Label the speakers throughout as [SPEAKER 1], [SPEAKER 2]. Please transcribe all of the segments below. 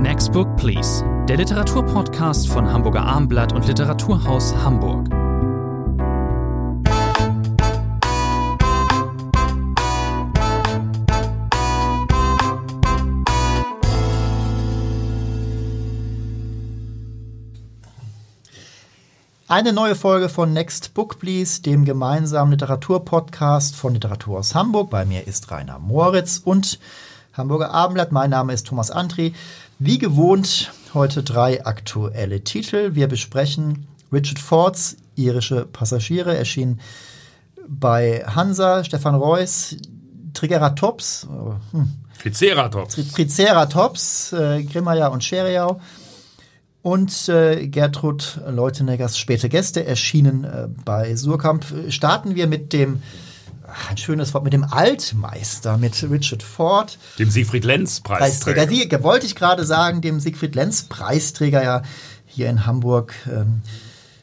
[SPEAKER 1] Next Book Please, der Literaturpodcast von Hamburger Armblatt und Literaturhaus Hamburg.
[SPEAKER 2] Eine neue Folge von Next Book Please, dem gemeinsamen Literaturpodcast von Literaturhaus Hamburg. Bei mir ist Rainer Moritz und Hamburger Abendblatt. Mein Name ist Thomas Antri. Wie gewohnt heute drei aktuelle Titel. Wir besprechen Richard Fords Irische Passagiere, erschien bei Hansa, Stefan Reuss, Triceratops,
[SPEAKER 3] hm. Triceratops,
[SPEAKER 2] Triceratops, äh, Grimmeyer und Scheriau und äh, Gertrud Leuteneggers späte Gäste erschienen äh, bei Surkamp. Starten wir mit dem ein schönes Wort mit dem Altmeister, mit Richard Ford.
[SPEAKER 3] Dem Siegfried Lenz Preisträger.
[SPEAKER 2] Preisträger. Die, wollte ich gerade sagen, dem Siegfried Lenz Preisträger ja hier in Hamburg ähm,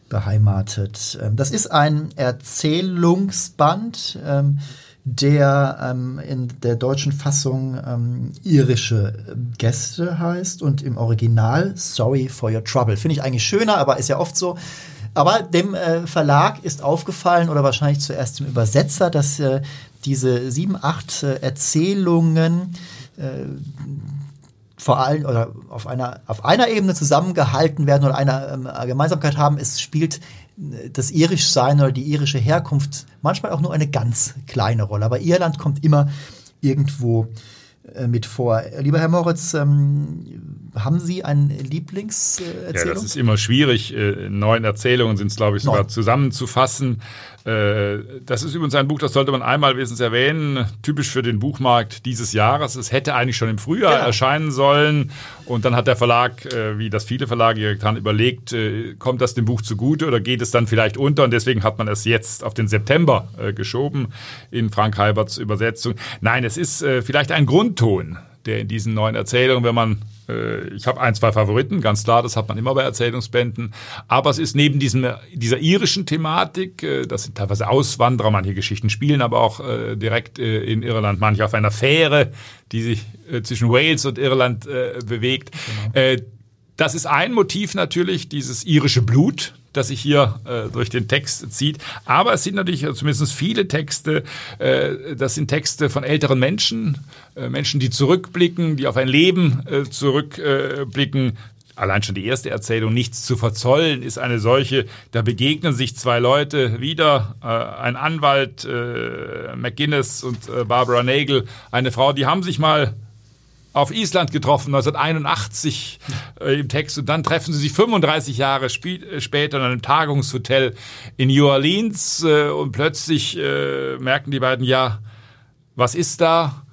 [SPEAKER 2] beheimatet. Ähm, das ist ein Erzählungsband. Ähm, der ähm, in der deutschen Fassung ähm, irische Gäste heißt und im Original Sorry for Your Trouble. Finde ich eigentlich schöner, aber ist ja oft so. Aber dem äh, Verlag ist aufgefallen oder wahrscheinlich zuerst dem Übersetzer, dass äh, diese sieben, acht äh, Erzählungen äh, vor allem oder auf einer, auf einer Ebene zusammengehalten werden oder eine ähm, Gemeinsamkeit haben. Es spielt das Irischsein oder die irische Herkunft manchmal auch nur eine ganz kleine Rolle. Aber Irland kommt immer irgendwo äh, mit vor. Lieber Herr Moritz, ähm, haben Sie eine Lieblingserzählung?
[SPEAKER 3] Ja, das ist immer schwierig. Äh, neun Erzählungen sind es, glaube ich, sogar Neun. zusammenzufassen. Äh, das ist übrigens ein Buch, das sollte man einmal wesentlich erwähnen, typisch für den Buchmarkt dieses Jahres. Es hätte eigentlich schon im Frühjahr genau. erscheinen sollen und dann hat der Verlag, äh, wie das viele Verlage direkt haben, überlegt, kommt das dem Buch zugute oder geht es dann vielleicht unter und deswegen hat man es jetzt auf den September geschoben in Frank Halberts Übersetzung. Nein, es ist vielleicht ein Grundton, der in diesen neuen Erzählungen, wenn man äh, ich habe ein, zwei Favoriten, ganz klar, das hat man immer bei Erzählungsbänden. Aber es ist neben diesem, dieser irischen Thematik, äh, das sind teilweise Auswanderer, manche Geschichten spielen aber auch äh, direkt in Irland, manche auf einer Fähre, die sich zwischen Wales und Irland bewegt. Genau. Das ist ein Motiv natürlich, dieses irische Blut, das sich hier äh, durch den Text zieht. Aber es sind natürlich zumindest viele Texte, äh, das sind Texte von älteren Menschen, äh, Menschen, die zurückblicken, die auf ein Leben äh, zurückblicken, allein schon die erste Erzählung, nichts zu verzollen, ist eine solche, da begegnen sich zwei Leute wieder, äh, ein Anwalt, äh, McGuinness und Barbara Nagel, eine Frau, die haben sich mal auf Island getroffen, 1981 äh, im Text. Und dann treffen sie sich 35 Jahre äh, später in einem Tagungshotel in New Orleans. Äh, und plötzlich äh, merken die beiden, ja, was ist da?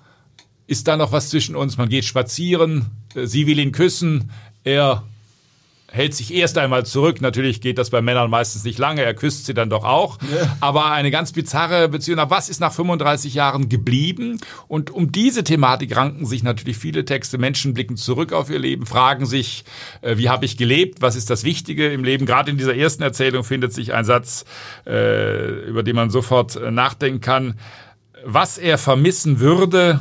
[SPEAKER 3] Ist da noch was zwischen uns? Man geht spazieren, äh, sie will ihn küssen, er hält sich erst einmal zurück. Natürlich geht das bei Männern meistens nicht lange. Er küsst sie dann doch auch. Ja. Aber eine ganz bizarre Beziehung. Was ist nach 35 Jahren geblieben? Und um diese Thematik ranken sich natürlich viele Texte. Menschen blicken zurück auf ihr Leben, fragen sich, äh, wie habe ich gelebt? Was ist das Wichtige im Leben? Gerade in dieser ersten Erzählung findet sich ein Satz, äh, über den man sofort äh, nachdenken kann. Was er vermissen würde,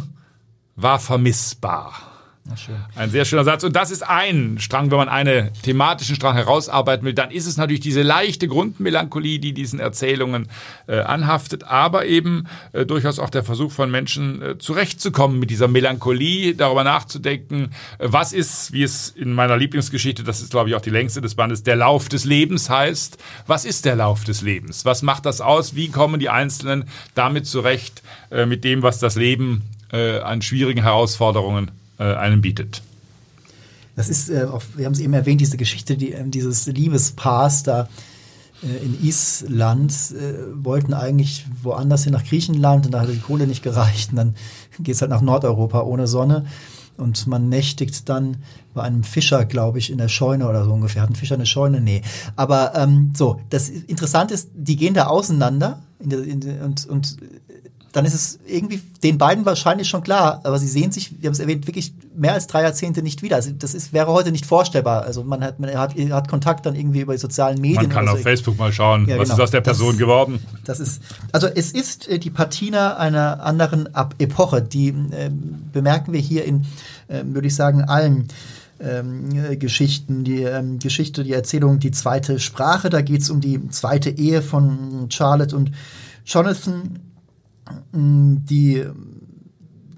[SPEAKER 3] war vermissbar. Ein sehr schöner Satz. Und das ist ein Strang, wenn man einen thematischen Strang herausarbeiten will, dann ist es natürlich diese leichte Grundmelancholie, die diesen Erzählungen äh, anhaftet, aber eben äh, durchaus auch der Versuch von Menschen äh, zurechtzukommen mit dieser Melancholie, darüber nachzudenken, äh, was ist, wie es in meiner Lieblingsgeschichte, das ist glaube ich auch die längste des Bandes, der Lauf des Lebens heißt. Was ist der Lauf des Lebens? Was macht das aus? Wie kommen die Einzelnen damit zurecht, äh, mit dem, was das Leben äh, an schwierigen Herausforderungen äh, einem bietet.
[SPEAKER 2] Das ist, äh, auch, wir haben es eben erwähnt, diese Geschichte die, äh, dieses Liebespaars da äh, in Island äh, wollten eigentlich woanders hin nach Griechenland und da hat die Kohle nicht gereicht und dann geht es halt nach Nordeuropa ohne Sonne und man nächtigt dann bei einem Fischer, glaube ich, in der Scheune oder so ungefähr. Hat ein Fischer eine Scheune? Nee. Aber ähm, so, das Interessante ist, die gehen da auseinander in in und, und dann ist es irgendwie den beiden wahrscheinlich schon klar, aber sie sehen sich, wir haben es erwähnt, wirklich mehr als drei Jahrzehnte nicht wieder. Also das ist, wäre heute nicht vorstellbar. Also man hat, man hat, hat Kontakt dann irgendwie über die sozialen Medien.
[SPEAKER 3] Man kann auf
[SPEAKER 2] so.
[SPEAKER 3] Facebook mal schauen, ja, was genau. ist aus der Person
[SPEAKER 2] das,
[SPEAKER 3] geworden.
[SPEAKER 2] Das ist, also es ist äh, die Patina einer anderen Ab Epoche, die äh, bemerken wir hier in, äh, würde ich sagen, allen ähm, Geschichten, die ähm, Geschichte, die Erzählung, die zweite Sprache. Da geht es um die zweite Ehe von Charlotte und Jonathan. Die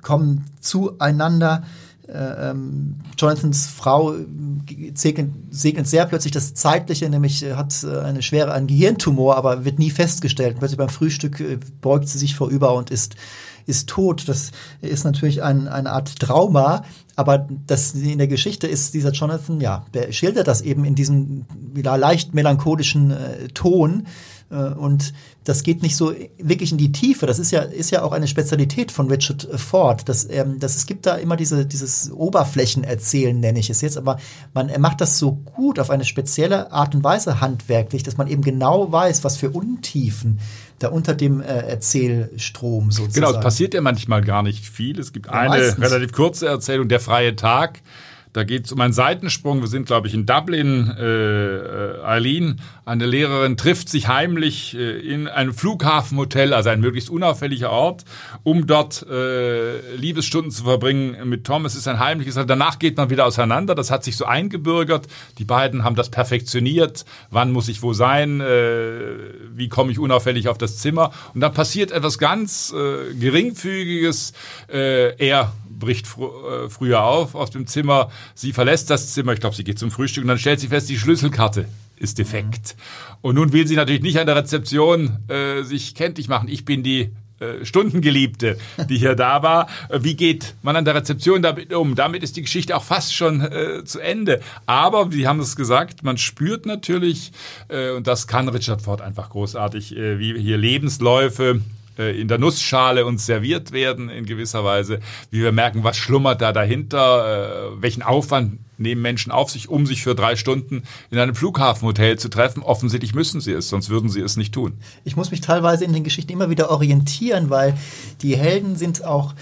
[SPEAKER 2] kommen zueinander. Äh, ähm, Jonathans Frau segnet, segnet, sehr plötzlich das Zeitliche, nämlich äh, hat äh, eine schwere, einen Gehirntumor, aber wird nie festgestellt. Plötzlich beim Frühstück beugt sie sich vorüber und ist ist tot. Das ist natürlich ein, eine Art Trauma, aber das in der Geschichte ist dieser Jonathan, ja, der schildert das eben in diesem wieder leicht melancholischen äh, Ton. Äh, und das geht nicht so wirklich in die Tiefe. Das ist ja, ist ja auch eine Spezialität von Richard Ford. Dass, ähm, dass es gibt da immer diese, dieses Oberflächenerzählen, nenne ich es jetzt, aber man, er macht das so gut auf eine spezielle Art und Weise handwerklich, dass man eben genau weiß, was für Untiefen da unter dem äh, Erzählstrom sozusagen.
[SPEAKER 3] Genau, es passiert ja manchmal gar nicht viel. Es gibt ja, eine meistens. relativ kurze Erzählung, Der freie Tag. Da geht es um einen Seitensprung. Wir sind, glaube ich, in Dublin. Äh, äh, Eileen, eine Lehrerin, trifft sich heimlich äh, in einem Flughafenhotel, also ein möglichst unauffälliger Ort, um dort äh, Liebesstunden zu verbringen mit Tom. Es ist ein heimliches. Danach geht man wieder auseinander. Das hat sich so eingebürgert. Die beiden haben das perfektioniert. Wann muss ich wo sein? Äh, wie komme ich unauffällig auf das Zimmer? Und dann passiert etwas ganz äh, geringfügiges. Äh, er bricht fr äh, früher auf aus dem Zimmer. Sie verlässt das Zimmer. Ich glaube, sie geht zum Frühstück und dann stellt sie fest, die Schlüsselkarte ist defekt. Mhm. Und nun will sie natürlich nicht an der Rezeption äh, sich kenntlich machen. Ich bin die äh, Stundengeliebte, die hier da war. Äh, wie geht man an der Rezeption damit um? Damit ist die Geschichte auch fast schon äh, zu Ende. Aber, wie haben es gesagt, man spürt natürlich, äh, und das kann Richard Ford einfach großartig, wie hier Lebensläufe in der Nussschale uns serviert werden in gewisser Weise, wie wir merken, was schlummert da dahinter, äh, welchen Aufwand nehmen Menschen auf sich, um sich für drei Stunden in einem Flughafenhotel zu treffen. Offensichtlich müssen sie es, sonst würden sie es nicht tun.
[SPEAKER 2] Ich muss mich teilweise in den Geschichten immer wieder orientieren, weil die Helden sind auch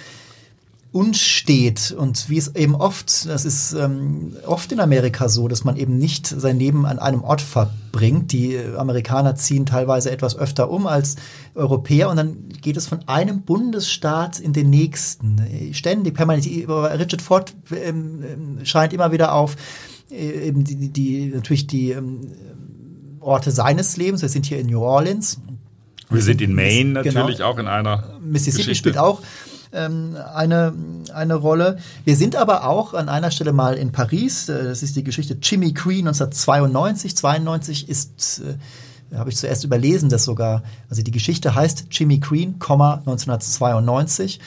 [SPEAKER 2] unstet und wie es eben oft, das ist ähm, oft in Amerika so, dass man eben nicht sein Leben an einem Ort verbringt. Die Amerikaner ziehen teilweise etwas öfter um als Europäer und dann geht es von einem Bundesstaat in den nächsten. Ständig, permanent. Richard Ford ähm, ähm, scheint immer wieder auf, äh, eben die, die, natürlich die ähm, Orte seines Lebens. Wir sind hier in New Orleans.
[SPEAKER 3] Wir sind in Maine genau. natürlich genau. auch in einer.
[SPEAKER 2] Mississippi Geschichte. spielt auch ähm, eine, eine Rolle. Wir sind aber auch an einer Stelle mal in Paris. Äh, das ist die Geschichte Jimmy Crean 1992. 92 ist äh, habe ich zuerst überlesen, dass sogar, also die Geschichte heißt Jimmy Crean, 1992.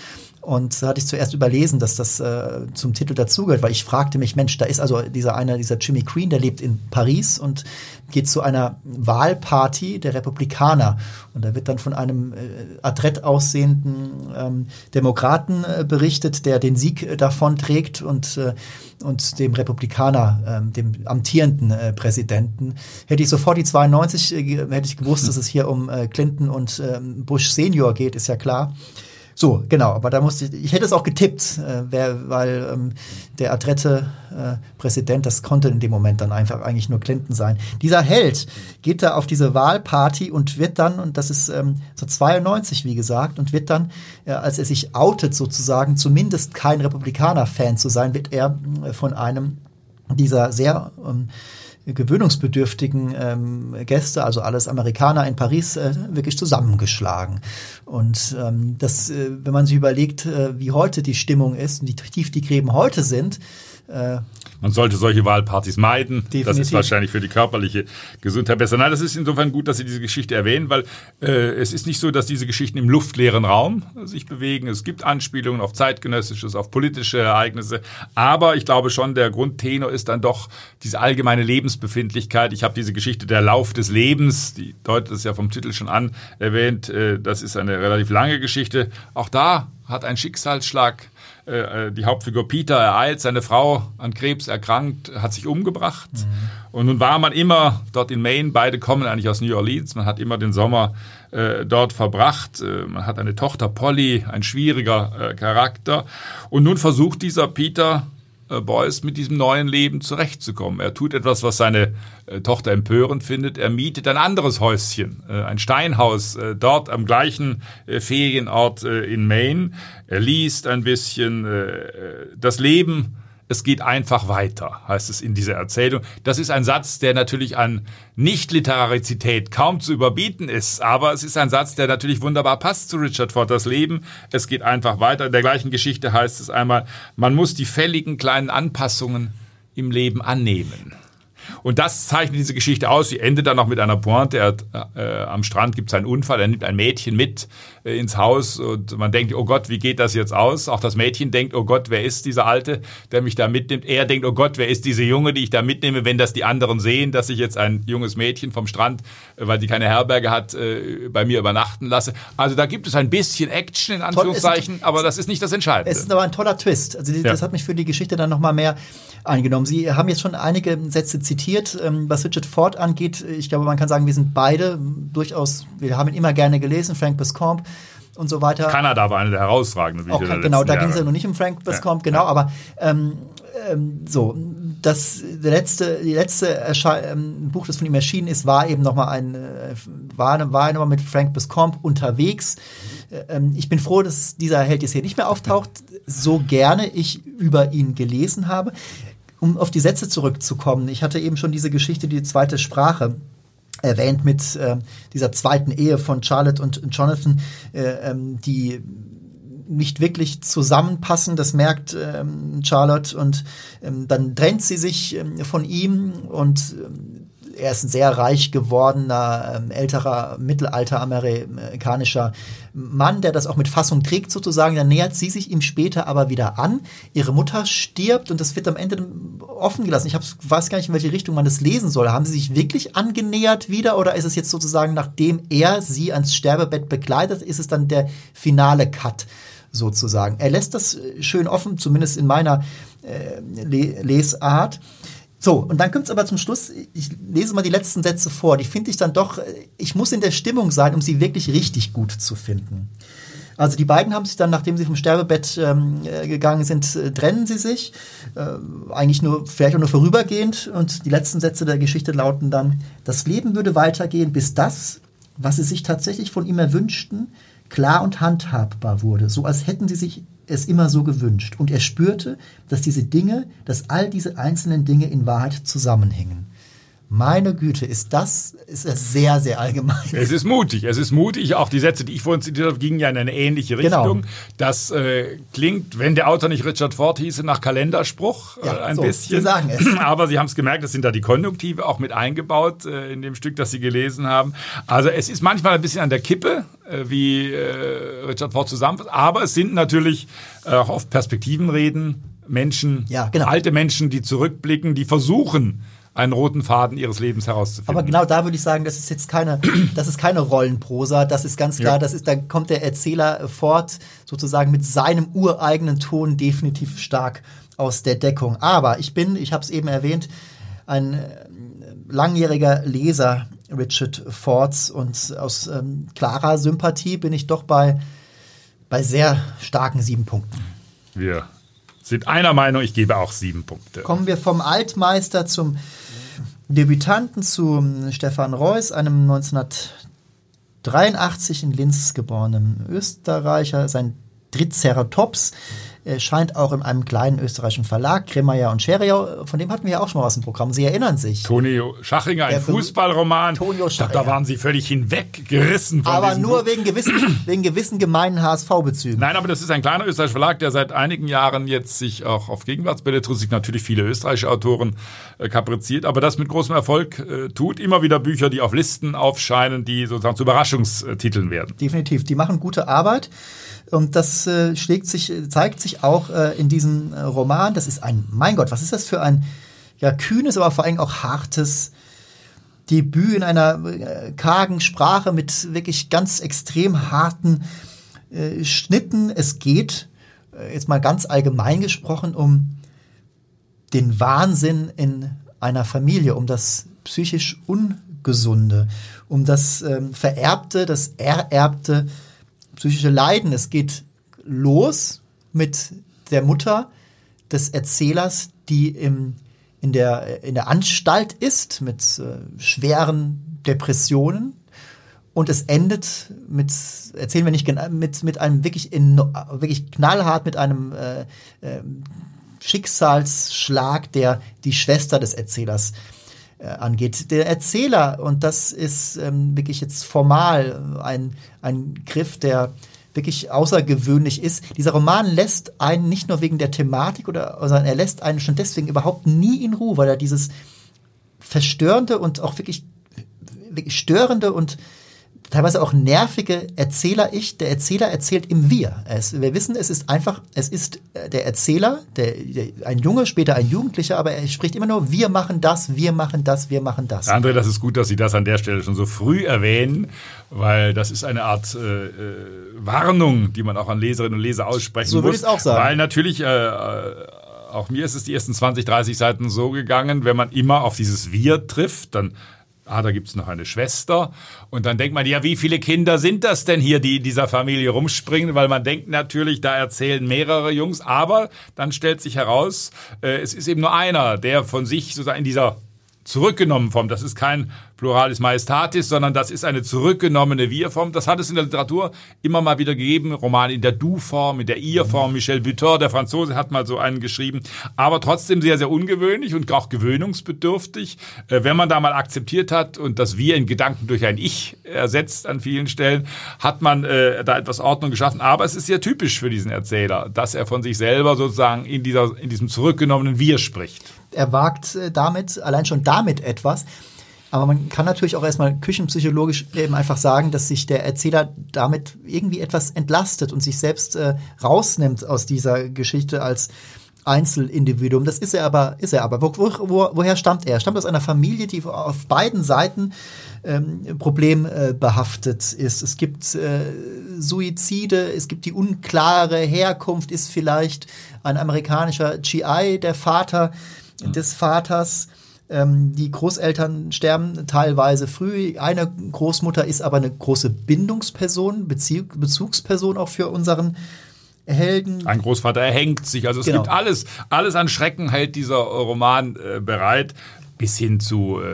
[SPEAKER 2] Und da hatte ich zuerst überlesen, dass das äh, zum Titel dazugehört, weil ich fragte mich, Mensch, da ist also dieser einer, dieser Jimmy Queen, der lebt in Paris und geht zu einer Wahlparty der Republikaner. Und da wird dann von einem äh, adrett aussehenden ähm, Demokraten äh, berichtet, der den Sieg äh, davon trägt und, äh, und dem Republikaner, äh, dem amtierenden äh, Präsidenten. Hätte ich sofort die 92, äh, hätte ich gewusst, dass es hier um äh, Clinton und äh, Bush Senior geht, ist ja klar. So, genau, aber da musste ich, ich hätte es auch getippt, äh, wer, weil ähm, der adrette äh, Präsident, das konnte in dem Moment dann einfach eigentlich nur Clinton sein. Dieser Held geht da auf diese Wahlparty und wird dann, und das ist ähm, so 92, wie gesagt, und wird dann, äh, als er sich outet sozusagen, zumindest kein Republikaner-Fan zu sein, wird er äh, von einem dieser sehr ähm, gewöhnungsbedürftigen ähm, Gäste, also alles Amerikaner in Paris, äh, wirklich zusammengeschlagen. Und ähm, das, äh, wenn man sich überlegt, äh, wie heute die Stimmung ist und wie tief die Gräben heute sind,
[SPEAKER 3] äh, man sollte solche Wahlpartys meiden. Definitiv. Das ist wahrscheinlich für die körperliche Gesundheit besser. Nein, das ist insofern gut, dass Sie diese Geschichte erwähnen, weil äh, es ist nicht so, dass diese Geschichten im luftleeren Raum sich bewegen. Es gibt Anspielungen auf zeitgenössisches, auf politische Ereignisse. Aber ich glaube schon, der Grundtenor ist dann doch diese allgemeine Lebensbefindlichkeit. Ich habe diese Geschichte Der Lauf des Lebens, die deutet es ja vom Titel schon an, erwähnt. Äh, das ist eine relativ lange Geschichte. Auch da hat ein Schicksalsschlag äh, äh, die Hauptfigur Peter ereilt, seine Frau an Krebs erkrankt, hat sich umgebracht. Mhm. Und nun war man immer dort in Maine, beide kommen eigentlich aus New Orleans, man hat immer den Sommer äh, dort verbracht. Äh, man hat eine Tochter Polly, ein schwieriger Charakter. Und nun versucht dieser Peter äh, Boyce mit diesem neuen Leben zurechtzukommen. Er tut etwas, was seine äh, Tochter empörend findet. Er mietet ein anderes Häuschen, äh, ein Steinhaus, dort am gleichen Ferienort in Maine. Er liest ein bisschen. das Leben es geht einfach weiter, heißt es in dieser Erzählung. Das ist ein Satz, der natürlich an Nicht-Literarizität kaum zu überbieten ist, aber es ist ein Satz, der natürlich wunderbar passt zu Richard. Das Leben, es geht einfach weiter. In der gleichen Geschichte heißt es einmal, man muss die fälligen kleinen Anpassungen im Leben annehmen. Und das zeichnet diese Geschichte aus. Sie endet dann noch mit einer Pointe. Er, äh, am Strand gibt es einen Unfall. Er nimmt ein Mädchen mit ins Haus und man denkt, oh Gott, wie geht das jetzt aus? Auch das Mädchen denkt, oh Gott, wer ist dieser Alte, der mich da mitnimmt? Er denkt, oh Gott, wer ist diese Junge, die ich da mitnehme, wenn das die anderen sehen, dass ich jetzt ein junges Mädchen vom Strand, äh, weil sie keine Herberge hat, äh, bei mir übernachten lasse. Also da gibt es ein bisschen Action in Anführungszeichen, aber das ist nicht das Entscheidende.
[SPEAKER 2] Es ist aber ein toller Twist. Also das ja. hat mich für die Geschichte dann nochmal mehr eingenommen. Sie haben jetzt schon einige Sätze zitiert, ähm, was Richard Ford angeht. Ich glaube, man kann sagen, wir sind beide durchaus, wir haben ihn immer gerne gelesen, Frank Biscombe und so weiter.
[SPEAKER 3] Kanada war eine der herausragenden
[SPEAKER 2] Bücher. Okay, genau, da ging es ja noch nicht um Frank Biscombe, ja, genau, aber ähm, ähm, so, das letzte, die letzte ähm, Buch, das von ihm erschienen ist, war eben nochmal ein, äh, war, war nochmal mit Frank Biscombe unterwegs. Ähm, ich bin froh, dass dieser Held jetzt hier nicht mehr auftaucht, so gerne ich über ihn gelesen habe um auf die Sätze zurückzukommen, ich hatte eben schon diese Geschichte, die zweite Sprache erwähnt mit äh, dieser zweiten Ehe von Charlotte und Jonathan, äh, ähm, die nicht wirklich zusammenpassen. Das merkt ähm, Charlotte und ähm, dann trennt sie sich ähm, von ihm und ähm, er ist ein sehr reich gewordener, ähm, älterer, mittelalteramerikanischer Mann, der das auch mit Fassung trägt sozusagen. Dann nähert sie sich ihm später aber wieder an. Ihre Mutter stirbt und das wird am Ende offen gelassen. Ich hab, weiß gar nicht, in welche Richtung man das lesen soll. Haben sie sich wirklich angenähert wieder oder ist es jetzt sozusagen, nachdem er sie ans Sterbebett begleitet, ist es dann der finale Cut? sozusagen. Er lässt das schön offen, zumindest in meiner äh, Lesart. So, und dann kommt es aber zum Schluss, ich lese mal die letzten Sätze vor, die finde ich dann doch, ich muss in der Stimmung sein, um sie wirklich richtig gut zu finden. Also die beiden haben sich dann, nachdem sie vom Sterbebett ähm, äh, gegangen sind, äh, trennen sie sich. Äh, eigentlich nur, vielleicht auch nur vorübergehend. Und die letzten Sätze der Geschichte lauten dann, das Leben würde weitergehen, bis das, was sie sich tatsächlich von ihm erwünschten, klar und handhabbar wurde, so als hätten sie sich es immer so gewünscht. Und er spürte, dass diese Dinge, dass all diese einzelnen Dinge in Wahrheit zusammenhängen. Meine Güte, ist das ist das sehr, sehr allgemein.
[SPEAKER 3] Es ist mutig, es ist mutig. Auch die Sätze, die ich vorhin zitiert habe, gingen ja in eine ähnliche genau. Richtung. Genau. Das äh, klingt, wenn der Autor nicht Richard Ford hieße, nach Kalenderspruch äh, ja, ein so, bisschen. Sie sagen es. Aber Sie haben es gemerkt, es sind da die Konjunktive auch mit eingebaut äh, in dem Stück, das Sie gelesen haben. Also es ist manchmal ein bisschen an der Kippe, äh, wie äh, Richard Ford zusammenfasst. Aber es sind natürlich äh, auch oft Perspektivenreden. Menschen, ja, genau. alte Menschen, die zurückblicken, die versuchen, einen roten Faden ihres Lebens herauszufinden.
[SPEAKER 2] Aber genau da würde ich sagen, das ist jetzt keine, das ist keine Rollenprosa, das ist ganz klar, ja. das ist, da kommt der Erzähler fort, sozusagen mit seinem ureigenen Ton definitiv stark aus der Deckung. Aber ich bin, ich habe es eben erwähnt, ein äh, langjähriger Leser Richard Fords und aus ähm, klarer Sympathie bin ich doch bei, bei sehr starken sieben Punkten.
[SPEAKER 3] Wir sind einer Meinung, ich gebe auch sieben Punkte.
[SPEAKER 2] Kommen wir vom Altmeister zum Debütanten zu Stefan Reuss, einem 1983 in Linz geborenen Österreicher, sein Triceratops scheint auch in einem kleinen österreichischen Verlag, Kremeyer und Scheriau, von dem hatten wir ja auch schon mal was im Programm. Sie erinnern sich.
[SPEAKER 3] Tonio Schachinger, ein Fußballroman. Tonio Schachinger. Da waren Sie völlig hinweggerissen
[SPEAKER 2] von Aber nur wegen gewissen, wegen gewissen gemeinen HSV-Bezügen.
[SPEAKER 3] Nein, aber das ist ein kleiner österreichischer Verlag, der seit einigen Jahren jetzt sich auch auf Gegenwartsbelletristik natürlich viele österreichische Autoren äh, kapriziert, aber das mit großem Erfolg äh, tut. Immer wieder Bücher, die auf Listen aufscheinen, die sozusagen zu Überraschungstiteln werden.
[SPEAKER 2] Definitiv. Die machen gute Arbeit. Und das äh, schlägt sich, zeigt sich auch äh, in diesem äh, Roman. Das ist ein, mein Gott, was ist das für ein ja, kühnes, aber vor allem auch hartes Debüt in einer äh, kargen Sprache mit wirklich ganz extrem harten äh, Schnitten. Es geht, äh, jetzt mal ganz allgemein gesprochen, um den Wahnsinn in einer Familie, um das psychisch Ungesunde, um das ähm, Vererbte, das Ererbte psychische Leiden. Es geht los mit der Mutter des Erzählers, die im, in, der, in der Anstalt ist mit äh, schweren Depressionen. Und es endet mit, erzählen wir nicht genau, mit, mit einem wirklich, in, wirklich knallhart, mit einem äh, äh, Schicksalsschlag, der die Schwester des Erzählers äh, angeht. Der Erzähler, und das ist ähm, wirklich jetzt formal ein, ein Griff, der wirklich außergewöhnlich ist. Dieser Roman lässt einen nicht nur wegen der Thematik oder, sondern er lässt einen schon deswegen überhaupt nie in Ruhe, weil er dieses verstörende und auch wirklich, wirklich störende und teilweise auch nervige Erzähler-Ich. Der Erzähler erzählt im Wir. Es, wir wissen, es ist einfach, es ist äh, der Erzähler, der, der, ein Junge, später ein Jugendlicher, aber er spricht immer nur, wir machen das, wir machen das, wir machen das.
[SPEAKER 3] André, das ist gut, dass Sie das an der Stelle schon so früh erwähnen, weil das ist eine Art äh, äh Warnung, die man auch an Leserinnen und Leser aussprechen
[SPEAKER 2] so
[SPEAKER 3] muss.
[SPEAKER 2] So würde ich es auch sagen.
[SPEAKER 3] Weil natürlich äh, äh, auch mir ist es die ersten 20, 30 Seiten so gegangen, wenn man immer auf dieses Wir trifft, dann ah, da gibt's noch eine Schwester. Und dann denkt man, ja, wie viele Kinder sind das denn hier, die in dieser Familie rumspringen? Weil man denkt natürlich, da erzählen mehrere Jungs. Aber dann stellt sich heraus, äh, es ist eben nur einer, der von sich sozusagen in dieser zurückgenommen Form. Das ist kein Pluralis Majestatis, sondern das ist eine zurückgenommene Wir-Form. Das hat es in der Literatur immer mal wieder gegeben. Roman in der Du-Form, in der Ihr-Form. Michel Butor, der Franzose, hat mal so einen geschrieben. Aber trotzdem sehr, sehr ungewöhnlich und auch gewöhnungsbedürftig. Äh, wenn man da mal akzeptiert hat und das Wir in Gedanken durch ein Ich ersetzt an vielen Stellen, hat man äh, da etwas Ordnung geschaffen. Aber es ist sehr typisch für diesen Erzähler, dass er von sich selber sozusagen in, dieser, in diesem zurückgenommenen Wir spricht.
[SPEAKER 2] Er wagt äh, damit, allein schon damit etwas. Aber man kann natürlich auch erstmal küchenpsychologisch eben einfach sagen, dass sich der Erzähler damit irgendwie etwas entlastet und sich selbst äh, rausnimmt aus dieser Geschichte als Einzelindividuum. Das ist er aber, ist er aber. Wo, wo, woher stammt er? Er stammt aus einer Familie, die auf beiden Seiten ähm, problembehaftet äh, ist. Es gibt äh, Suizide, es gibt die unklare Herkunft, ist vielleicht ein amerikanischer GI, der Vater des Vaters. Ähm, die Großeltern sterben teilweise früh. Eine Großmutter ist aber eine große Bindungsperson, Beziehung, Bezugsperson auch für unseren Helden.
[SPEAKER 3] Ein Großvater erhängt sich. Also es genau. gibt alles, alles an Schrecken hält dieser Roman äh, bereit, bis hin zu äh,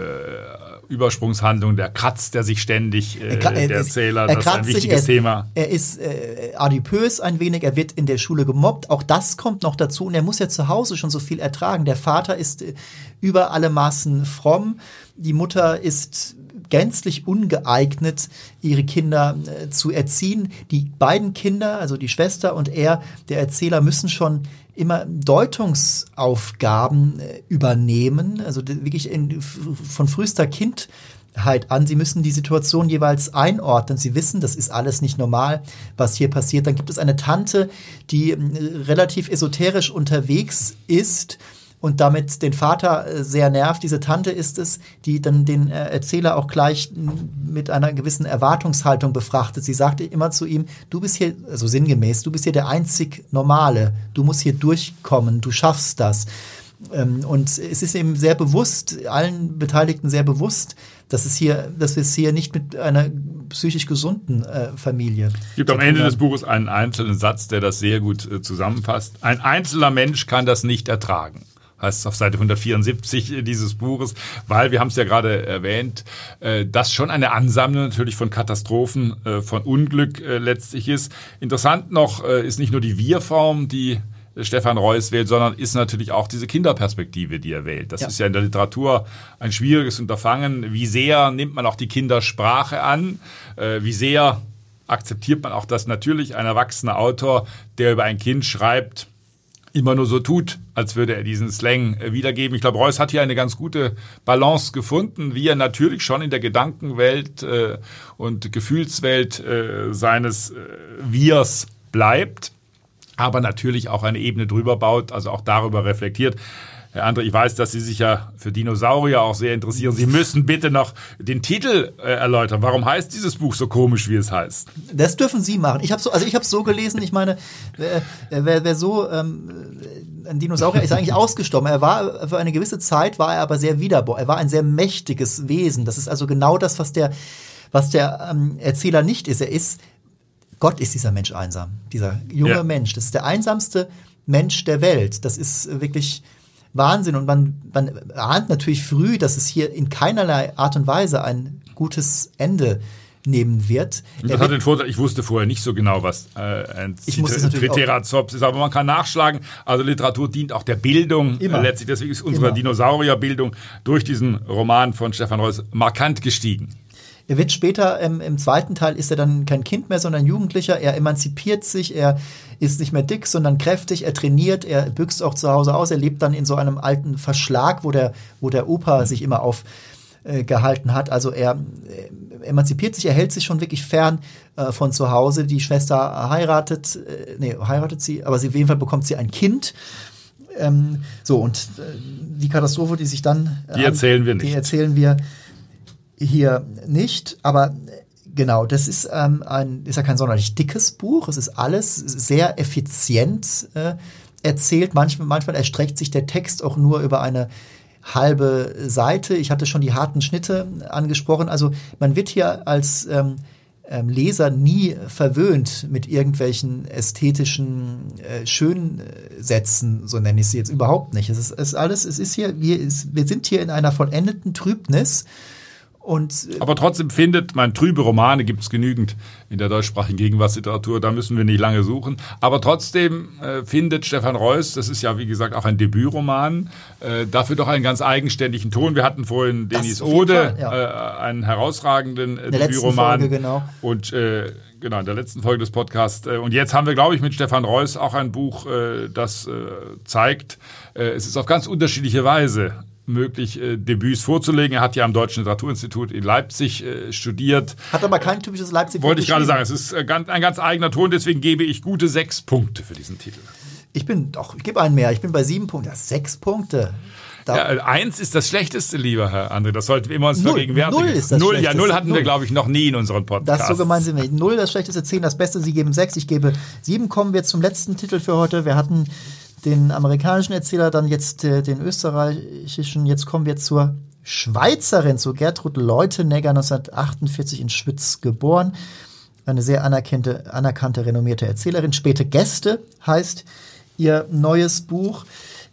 [SPEAKER 3] Übersprungshandlung, der kratzt er sich ständig, äh, er, der Erzähler,
[SPEAKER 2] das ist
[SPEAKER 3] ein wichtiges
[SPEAKER 2] sich,
[SPEAKER 3] er, Thema.
[SPEAKER 2] Er ist äh, adipös ein wenig, er wird in der Schule gemobbt, auch das kommt noch dazu und er muss ja zu Hause schon so viel ertragen. Der Vater ist äh, über alle Maßen fromm, die Mutter ist gänzlich ungeeignet, ihre Kinder äh, zu erziehen. Die beiden Kinder, also die Schwester und er, der Erzähler, müssen schon immer Deutungsaufgaben äh, übernehmen, also wirklich in, von frühester Kindheit an. Sie müssen die Situation jeweils einordnen. Sie wissen, das ist alles nicht normal, was hier passiert. Dann gibt es eine Tante, die äh, relativ esoterisch unterwegs ist und damit den Vater äh, sehr nervt. Diese Tante ist es, die dann den äh, Erzähler auch gleich mit einer gewissen Erwartungshaltung befrachtet. Sie sagte immer zu ihm, du bist hier, also sinngemäß, du bist hier der einzig Normale, du musst hier durchkommen, du schaffst das. Ähm, und es ist eben sehr bewusst, allen Beteiligten sehr bewusst, dass es hier, dass wir es hier nicht mit einer psychisch gesunden äh, Familie.
[SPEAKER 3] Es gibt am Ende des Buches einen einzelnen Satz, der das sehr gut äh, zusammenfasst. Ein einzelner Mensch kann das nicht ertragen heißt auf Seite 174 dieses Buches, weil wir haben es ja gerade erwähnt, äh, das schon eine Ansammlung natürlich von Katastrophen, äh, von Unglück äh, letztlich ist. Interessant noch ist nicht nur die Wir-Form, die Stefan Reuss wählt, sondern ist natürlich auch diese Kinderperspektive, die er wählt. Das ja. ist ja in der Literatur ein schwieriges Unterfangen. Wie sehr nimmt man auch die Kindersprache an? Wie sehr akzeptiert man auch, dass natürlich ein erwachsener Autor, der über ein Kind schreibt, immer nur so tut, als würde er diesen Slang äh, wiedergeben. Ich glaube, Reuss hat hier eine ganz gute Balance gefunden, wie er natürlich schon in der Gedankenwelt äh, und Gefühlswelt äh, seines Wirs bleibt, aber natürlich auch eine Ebene drüber baut, also auch darüber reflektiert. Herr André, ich weiß, dass Sie sich ja für Dinosaurier auch sehr interessieren. Sie müssen bitte noch den Titel äh, erläutern. Warum heißt dieses Buch so komisch, wie es heißt?
[SPEAKER 2] Das dürfen Sie machen. Ich habe so, also ich habe so gelesen. Ich meine, wer, wer, wer so ähm, ein Dinosaurier ist eigentlich ausgestorben. Er war für eine gewisse Zeit war er aber sehr wiederbar. Er war ein sehr mächtiges Wesen. Das ist also genau das, was der was der ähm, Erzähler nicht ist. Er ist Gott ist dieser Mensch einsam, dieser junge ja. Mensch. Das ist der einsamste Mensch der Welt. Das ist wirklich Wahnsinn. Und man, man ahnt natürlich früh, dass es hier in keinerlei Art und Weise ein gutes Ende nehmen wird.
[SPEAKER 3] das hat den Vorteil, ich wusste vorher nicht so genau, was äh, ein Triceratops ist, aber man kann nachschlagen. Also Literatur dient auch der Bildung Immer. Letztlich. Deswegen ist unsere Dinosaurierbildung durch diesen Roman von Stefan Reuss markant gestiegen.
[SPEAKER 2] Er wird später ähm, im zweiten Teil ist er dann kein Kind mehr, sondern Jugendlicher. Er emanzipiert sich, er ist nicht mehr dick, sondern kräftig, er trainiert, er büxt auch zu Hause aus, er lebt dann in so einem alten Verschlag, wo der, wo der Opa sich immer aufgehalten äh, hat. Also er äh, emanzipiert sich, er hält sich schon wirklich fern äh, von zu Hause. Die Schwester heiratet, äh, nee, heiratet sie, aber sie, auf jeden Fall bekommt sie ein Kind. Ähm, so, und äh, die Katastrophe, die sich dann.
[SPEAKER 3] die erzählen wir nicht.
[SPEAKER 2] Die erzählen wir hier nicht, aber genau, das ist ähm, ein, ist ja kein sonderlich dickes Buch. Es ist alles sehr effizient äh, erzählt. Manchmal, manchmal erstreckt sich der Text auch nur über eine halbe Seite. Ich hatte schon die harten Schnitte angesprochen. Also man wird hier als ähm, ähm, Leser nie verwöhnt mit irgendwelchen ästhetischen äh, Schönsätzen, so nenne ich sie jetzt überhaupt nicht. Es ist, es ist alles, es ist hier, wir, wir sind hier in einer vollendeten Trübnis und,
[SPEAKER 3] äh, Aber trotzdem findet man trübe Romane, gibt es genügend in der deutschsprachigen Gegenwartsliteratur, da müssen wir nicht lange suchen. Aber trotzdem äh, findet Stefan Reuss, das ist ja wie gesagt auch ein Debütroman, äh, dafür doch einen ganz eigenständigen Ton. Wir hatten vorhin Denis Ode, Fall, ja. äh, einen herausragenden äh, Debütroman. Folge, genau. Und äh, genau, in der letzten Folge des Podcasts. Äh, und jetzt haben wir, glaube ich, mit Stefan Reuss auch ein Buch, das zeigt, es ist auf ganz unterschiedliche Weise möglich, äh, Debüts vorzulegen. Er hat ja am Deutschen Literaturinstitut in Leipzig äh, studiert.
[SPEAKER 2] Hat aber kein typisches Leipzig.
[SPEAKER 3] Wollte ich gerade sagen, es ist äh, ganz, ein ganz eigener Ton, deswegen gebe ich gute sechs Punkte für diesen Titel.
[SPEAKER 2] Ich bin, doch, ich gebe einen mehr. Ich bin bei sieben Punkten. Ja, sechs Punkte.
[SPEAKER 3] Ja, äh, eins ist das Schlechteste, lieber Herr André. Das sollten wir immer uns
[SPEAKER 2] null,
[SPEAKER 3] vergegenwärtigen.
[SPEAKER 2] Null ist das
[SPEAKER 3] Null,
[SPEAKER 2] Schlechteste.
[SPEAKER 3] ja, null hatten null. wir, glaube ich, noch nie in unseren Podcasts.
[SPEAKER 2] Das so gemein sind wir. Null das Schlechteste, zehn das Beste. Sie geben sechs, ich gebe sieben. Kommen wir zum letzten Titel für heute. Wir hatten den amerikanischen Erzähler, dann jetzt äh, den österreichischen. Jetzt kommen wir zur Schweizerin, zu Gertrud Leutenegger, 1948 in Schwitz geboren. Eine sehr anerkannte, anerkannte, renommierte Erzählerin. Späte Gäste heißt ihr neues Buch.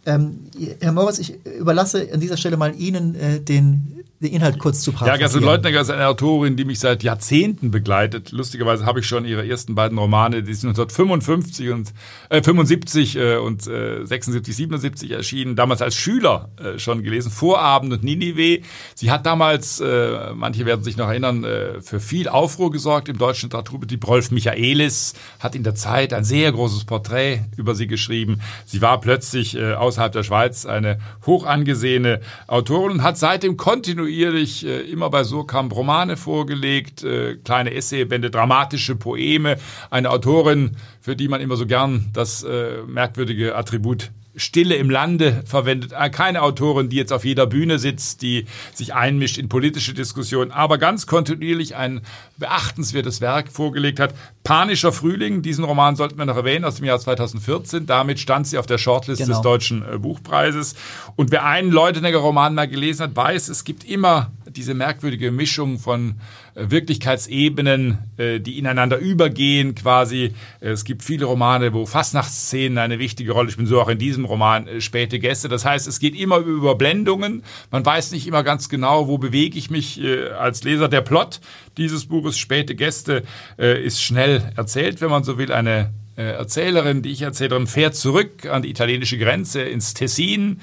[SPEAKER 2] Ähm, Herr Moritz, ich überlasse an dieser Stelle mal Ihnen äh, den den Inhalt kurz zu
[SPEAKER 3] paraphrasieren. Ja, Gertrud Leutner ist eine Autorin, die mich seit Jahrzehnten begleitet. Lustigerweise habe ich schon ihre ersten beiden Romane, die sind 1955 und äh, 75 äh, und äh, 76, 77 erschienen, damals als Schüler äh, schon gelesen, Vorabend und Ninive. Sie hat damals, äh, manche werden sich noch erinnern, äh, für viel Aufruhr gesorgt im deutschen Literaturbetrieb. Rolf Michaelis hat in der Zeit ein sehr großes Porträt über sie geschrieben. Sie war plötzlich äh, außerhalb der Schweiz eine hoch angesehene Autorin und hat seitdem kontinuierlich kontinuierlich äh, immer bei Surkamp Romane vorgelegt, äh, kleine Essaybände, dramatische Poeme. Eine Autorin, für die man immer so gern das äh, merkwürdige Attribut Stille im Lande verwendet. Äh, keine Autorin, die jetzt auf jeder Bühne sitzt, die sich einmischt in politische Diskussionen, aber ganz kontinuierlich ein beachtenswertes Werk vorgelegt hat. Panischer Frühling, diesen Roman sollten wir noch erwähnen, aus dem Jahr 2014. Damit stand sie auf der Shortlist genau. des Deutschen äh, Buchpreises. Und wer einen Leutenegger-Roman mal gelesen hat, weiß, es gibt immer diese merkwürdige Mischung von Wirklichkeitsebenen, äh, die ineinander übergehen quasi. Es gibt viele Romane, wo Fastnachtsszenen eine wichtige Rolle spielen, so auch in diesem Roman äh, Späte Gäste. Das heißt, es geht immer über Blendungen. Man weiß nicht immer ganz genau, wo bewege ich mich als Leser. Der Plot dieses Buches Späte Gäste ist schnell erzählt, wenn man so will. Eine Erzählerin, die Ich-Erzählerin, fährt zurück an die italienische Grenze ins Tessin,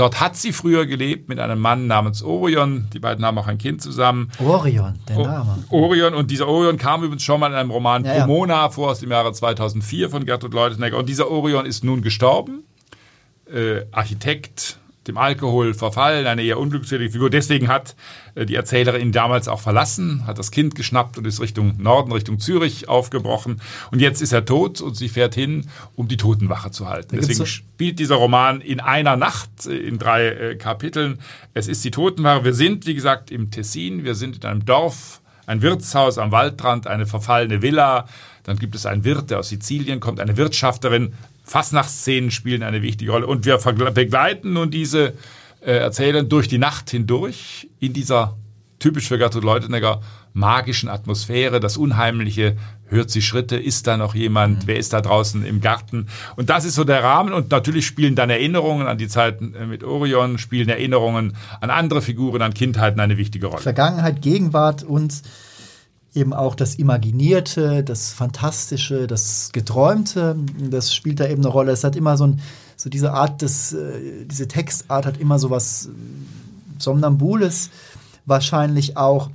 [SPEAKER 3] Dort hat sie früher gelebt mit einem Mann namens Orion. Die beiden haben auch ein Kind zusammen.
[SPEAKER 2] Orion, der Name.
[SPEAKER 3] Orion. Und dieser Orion kam übrigens schon mal in einem Roman ja, Pomona ja. vor aus dem Jahre 2004 von Gertrud Leutenegger. Und dieser Orion ist nun gestorben. Äh, Architekt, dem Alkohol verfallen, eine eher unglückselige Figur. Deswegen hat äh, die Erzählerin ihn damals auch verlassen, hat das Kind geschnappt und ist Richtung Norden, Richtung Zürich aufgebrochen. Und jetzt ist er tot und sie fährt hin, um die Totenwache zu halten. Deswegen spielt dieser Roman in einer Nacht, äh, in drei äh, Kapiteln. Es ist die Totenwache. Wir sind, wie gesagt, im Tessin. Wir sind in einem Dorf, ein Wirtshaus am Waldrand, eine verfallene Villa. Dann gibt es einen Wirt, der aus Sizilien kommt, eine Wirtschafterin, Fastnachtsszenen spielen eine wichtige Rolle. Und wir begleiten nun diese äh, Erzähler durch die Nacht hindurch in dieser typisch für Gertrud Leutenegger magischen Atmosphäre, das Unheimliche, hört sie Schritte, ist da noch jemand, mhm. wer ist da draußen im Garten? Und das ist so der Rahmen und natürlich spielen dann Erinnerungen an die Zeiten äh, mit Orion, spielen Erinnerungen an andere Figuren, an Kindheiten eine wichtige Rolle.
[SPEAKER 2] Vergangenheit, Gegenwart und eben auch das Imaginierte, das Fantastische, das Geträumte, das spielt da eben eine Rolle. Es hat immer so, ein, so diese Art des, äh, diese Textart hat immer so was äh, Somnambules wahrscheinlich auch.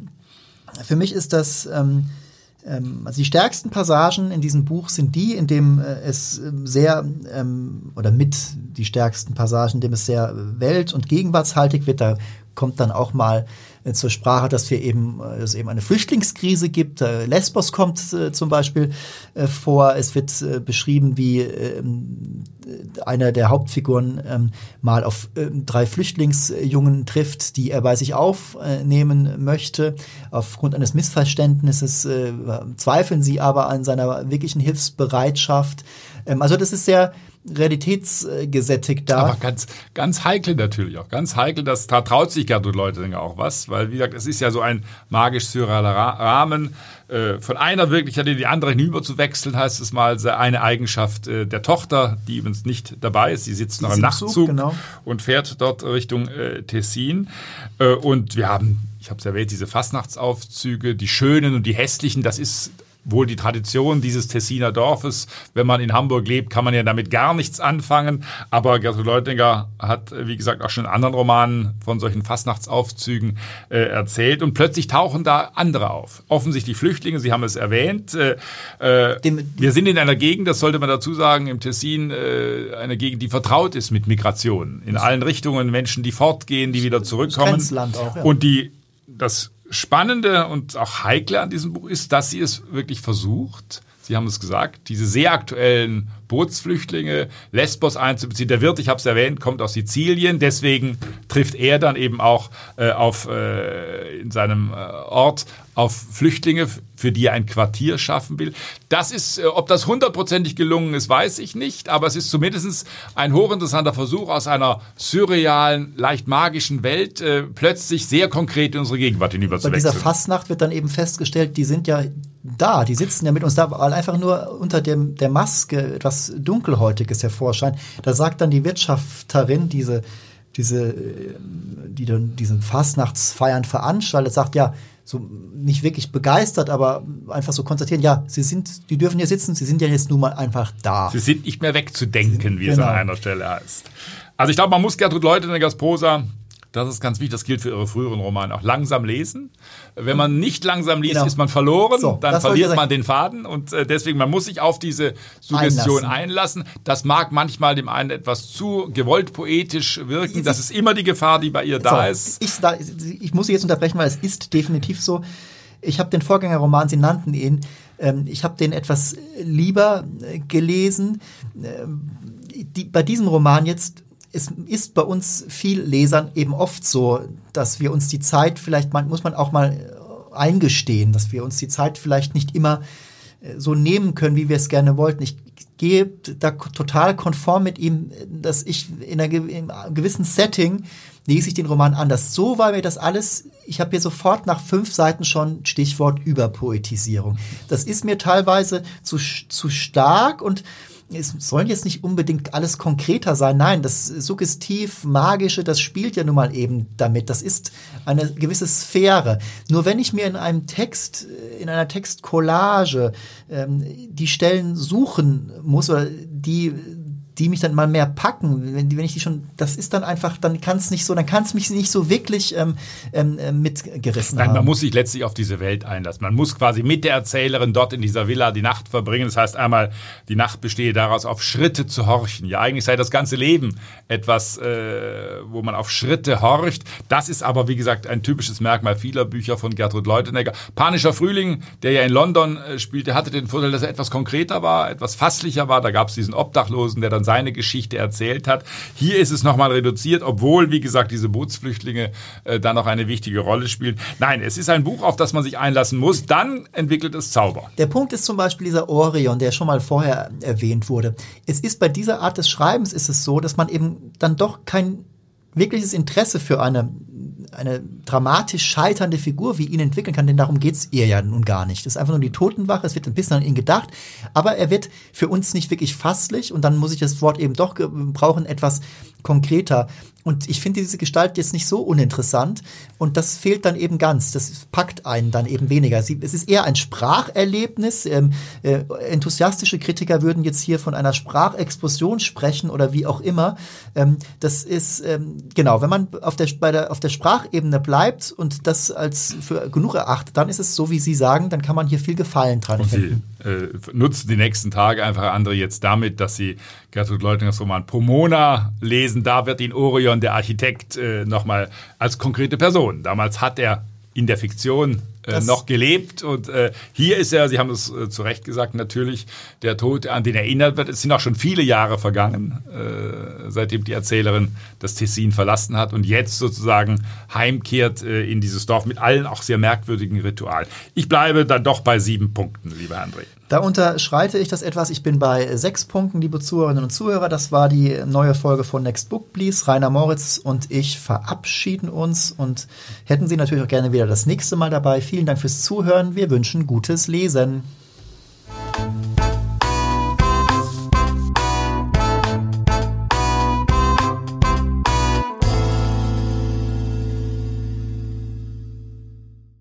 [SPEAKER 2] Für mich ist das, ähm, ähm, also die stärksten Passagen in diesem Buch sind die, in dem äh, es sehr, ähm, oder mit die stärksten Passagen, in dem es sehr welt- und gegenwartshaltig wird. Da kommt dann auch mal zur Sprache, dass wir eben, äh, es eben eine Flüchtlingskrise gibt. Äh, Lesbos kommt zum Beispiel vor. Es wird beschrieben, wie ähm, einer der Hauptfiguren ähm, mal auf ähm, drei Flüchtlingsjungen trifft, die er bei sich aufnehmen möchte. Aufgrund eines Missverständnisses zweifeln sie aber an seiner wirklichen Hilfsbereitschaft. Also das ist sehr realitätsgesättigt da.
[SPEAKER 3] Aber ganz, ganz heikel natürlich auch. Ganz heikel, das, da traut sich Gertrud Leutinger auch was, weil, wie gesagt, es ist ja so ein magisch-surrealer Rahmen. Äh, von einer Wirklichkeit in die andere hinüber zu wechseln, heißt es mal, eine Eigenschaft äh, der Tochter, die übrigens nicht dabei ist. Sie sitzt noch im Nachtzug Zug, genau. und fährt dort Richtung äh, Tessin. Und wir haben ich habe es erwähnt, diese Fastnachtsaufzüge, die schönen und die hässlichen, das ist wohl die Tradition dieses Tessiner Dorfes. Wenn man in Hamburg lebt, kann man ja damit gar nichts anfangen. Aber Gertrud Leutinger hat, wie gesagt, auch schon in anderen Romanen von solchen Fastnachtsaufzügen äh, erzählt. Und plötzlich tauchen da andere auf. Offensichtlich Flüchtlinge, Sie haben es erwähnt. Äh, äh wir sind in einer Gegend, das sollte man dazu sagen, im Tessin, äh, eine Gegend, die vertraut ist mit Migration. In allen Richtungen Menschen, die fortgehen, die wieder zurückkommen. Das auch, ja. Und die das Spannende und auch Heikle an diesem Buch ist, dass sie es wirklich versucht, Sie haben es gesagt, diese sehr aktuellen Bootsflüchtlinge, Lesbos einzubeziehen. Der Wirt, ich habe es erwähnt, kommt aus Sizilien, deswegen trifft er dann eben auch äh, auf, äh, in seinem äh, Ort auf Flüchtlinge, für die er ein Quartier schaffen will. Das ist, äh, ob das hundertprozentig gelungen ist, weiß ich nicht, aber es ist zumindest ein hochinteressanter Versuch aus einer surrealen, leicht magischen Welt äh, plötzlich sehr konkret in unsere Gegenwart hinüberzuwechseln.
[SPEAKER 2] Bei dieser Fastnacht wird dann eben festgestellt, die sind ja da, die sitzen ja mit uns da, weil einfach nur unter dem, der Maske etwas Dunkelhäutiges hervorscheint. Da sagt dann die Wirtschafterin, diese, diese, die dann diesen Fastnachtsfeiern veranstaltet, sagt ja, so nicht wirklich begeistert, aber einfach so konstatieren, ja, sie sind, die dürfen hier sitzen, sie sind ja jetzt nun mal einfach da.
[SPEAKER 3] Sie sind nicht mehr wegzudenken, wie genau. es an genau. einer Stelle heißt. Also ich glaube, man muss Gertrud Leutenegers Prosa das ist ganz wichtig, das gilt für Ihre früheren Romane, auch langsam lesen. Wenn man nicht langsam liest, genau. ist man verloren, so, dann verliert man den Faden und äh, deswegen, man muss sich auf diese Suggestion einlassen. einlassen. Das mag manchmal dem einen etwas zu gewollt poetisch wirken. Das ist immer die Gefahr, die bei ihr da so, ist.
[SPEAKER 2] Ich, da, ich muss Sie jetzt unterbrechen, weil es ist definitiv so. Ich habe den Vorgängerroman, Sie nannten ihn, ähm, ich habe den etwas lieber äh, gelesen. Ähm, bei diesem Roman jetzt es ist bei uns viel Lesern eben oft so, dass wir uns die Zeit vielleicht, man, muss man auch mal äh, eingestehen, dass wir uns die Zeit vielleicht nicht immer äh, so nehmen können, wie wir es gerne wollten. Ich gehe da total konform mit ihm, dass ich in, einer, in einem gewissen Setting lese ich den Roman anders. So war mir das alles, ich habe hier sofort nach fünf Seiten schon Stichwort Überpoetisierung. Das ist mir teilweise zu, zu stark und es soll jetzt nicht unbedingt alles konkreter sein. Nein, das suggestiv, magische, das spielt ja nun mal eben damit. Das ist eine gewisse Sphäre. Nur wenn ich mir in einem Text, in einer Textcollage ähm, die Stellen suchen muss oder die die mich dann mal mehr packen, wenn, wenn ich die schon, das ist dann einfach, dann kann es nicht so, dann kann es mich nicht so wirklich ähm, ähm, äh, mitgerissen
[SPEAKER 3] Nein,
[SPEAKER 2] haben.
[SPEAKER 3] man muss sich letztlich auf diese Welt einlassen. Man muss quasi mit der Erzählerin dort in dieser Villa die Nacht verbringen. Das heißt einmal, die Nacht bestehe daraus, auf Schritte zu horchen. Ja, eigentlich sei das ganze Leben etwas, äh, wo man auf Schritte horcht. Das ist aber, wie gesagt, ein typisches Merkmal vieler Bücher von Gertrud Leutenegger. Panischer Frühling, der ja in London äh, spielte, hatte den Vorteil, dass er etwas konkreter war, etwas fasslicher war. Da gab es diesen Obdachlosen, der dann seine Geschichte erzählt hat. Hier ist es nochmal reduziert, obwohl, wie gesagt, diese Bootsflüchtlinge äh, da noch eine wichtige Rolle spielen. Nein, es ist ein Buch, auf das man sich einlassen muss. Dann entwickelt es Zauber.
[SPEAKER 2] Der Punkt ist zum Beispiel dieser Orion, der schon mal vorher erwähnt wurde. Es ist bei dieser Art des Schreibens ist es so, dass man eben dann doch kein wirkliches Interesse für eine eine dramatisch scheiternde Figur wie ihn entwickeln kann, denn darum geht's ihr ja nun gar nicht. Das ist einfach nur die Totenwache, es wird ein bisschen an ihn gedacht, aber er wird für uns nicht wirklich fasslich und dann muss ich das Wort eben doch brauchen, etwas konkreter. Und ich finde diese Gestalt jetzt nicht so uninteressant und das fehlt dann eben ganz. Das packt einen dann eben weniger. Sie, es ist eher ein Spracherlebnis. Ähm, äh, enthusiastische Kritiker würden jetzt hier von einer Sprachexplosion sprechen oder wie auch immer. Ähm, das ist ähm, genau, wenn man auf der, bei der, auf der Sprachebene bleibt und das als für genug erachtet, dann ist es so, wie Sie sagen, dann kann man hier viel Gefallen dran und finden.
[SPEAKER 3] Äh, nutzen die nächsten Tage einfach andere jetzt damit, dass Sie Gertrud Leutiners Roman Pomona lesen. Da wird Ihnen Orion, der Architekt, äh, nochmal als konkrete Person. Damals hat er in der Fiktion äh, noch gelebt. Und äh, hier ist er, Sie haben es äh, zu Recht gesagt, natürlich der Tod, an den erinnert wird. Es sind auch schon viele Jahre vergangen, äh, seitdem die Erzählerin das Tessin verlassen hat und jetzt sozusagen heimkehrt äh, in dieses Dorf mit allen auch sehr merkwürdigen Ritualen. Ich bleibe dann doch bei sieben Punkten, lieber André.
[SPEAKER 2] Da unterschreite ich das etwas. Ich bin bei sechs Punkten, liebe Zuhörerinnen und Zuhörer. Das war die neue Folge von Next Book Please. Rainer Moritz und ich verabschieden uns und hätten Sie natürlich auch gerne wieder das nächste Mal dabei. Vielen Dank fürs Zuhören. Wir wünschen gutes Lesen.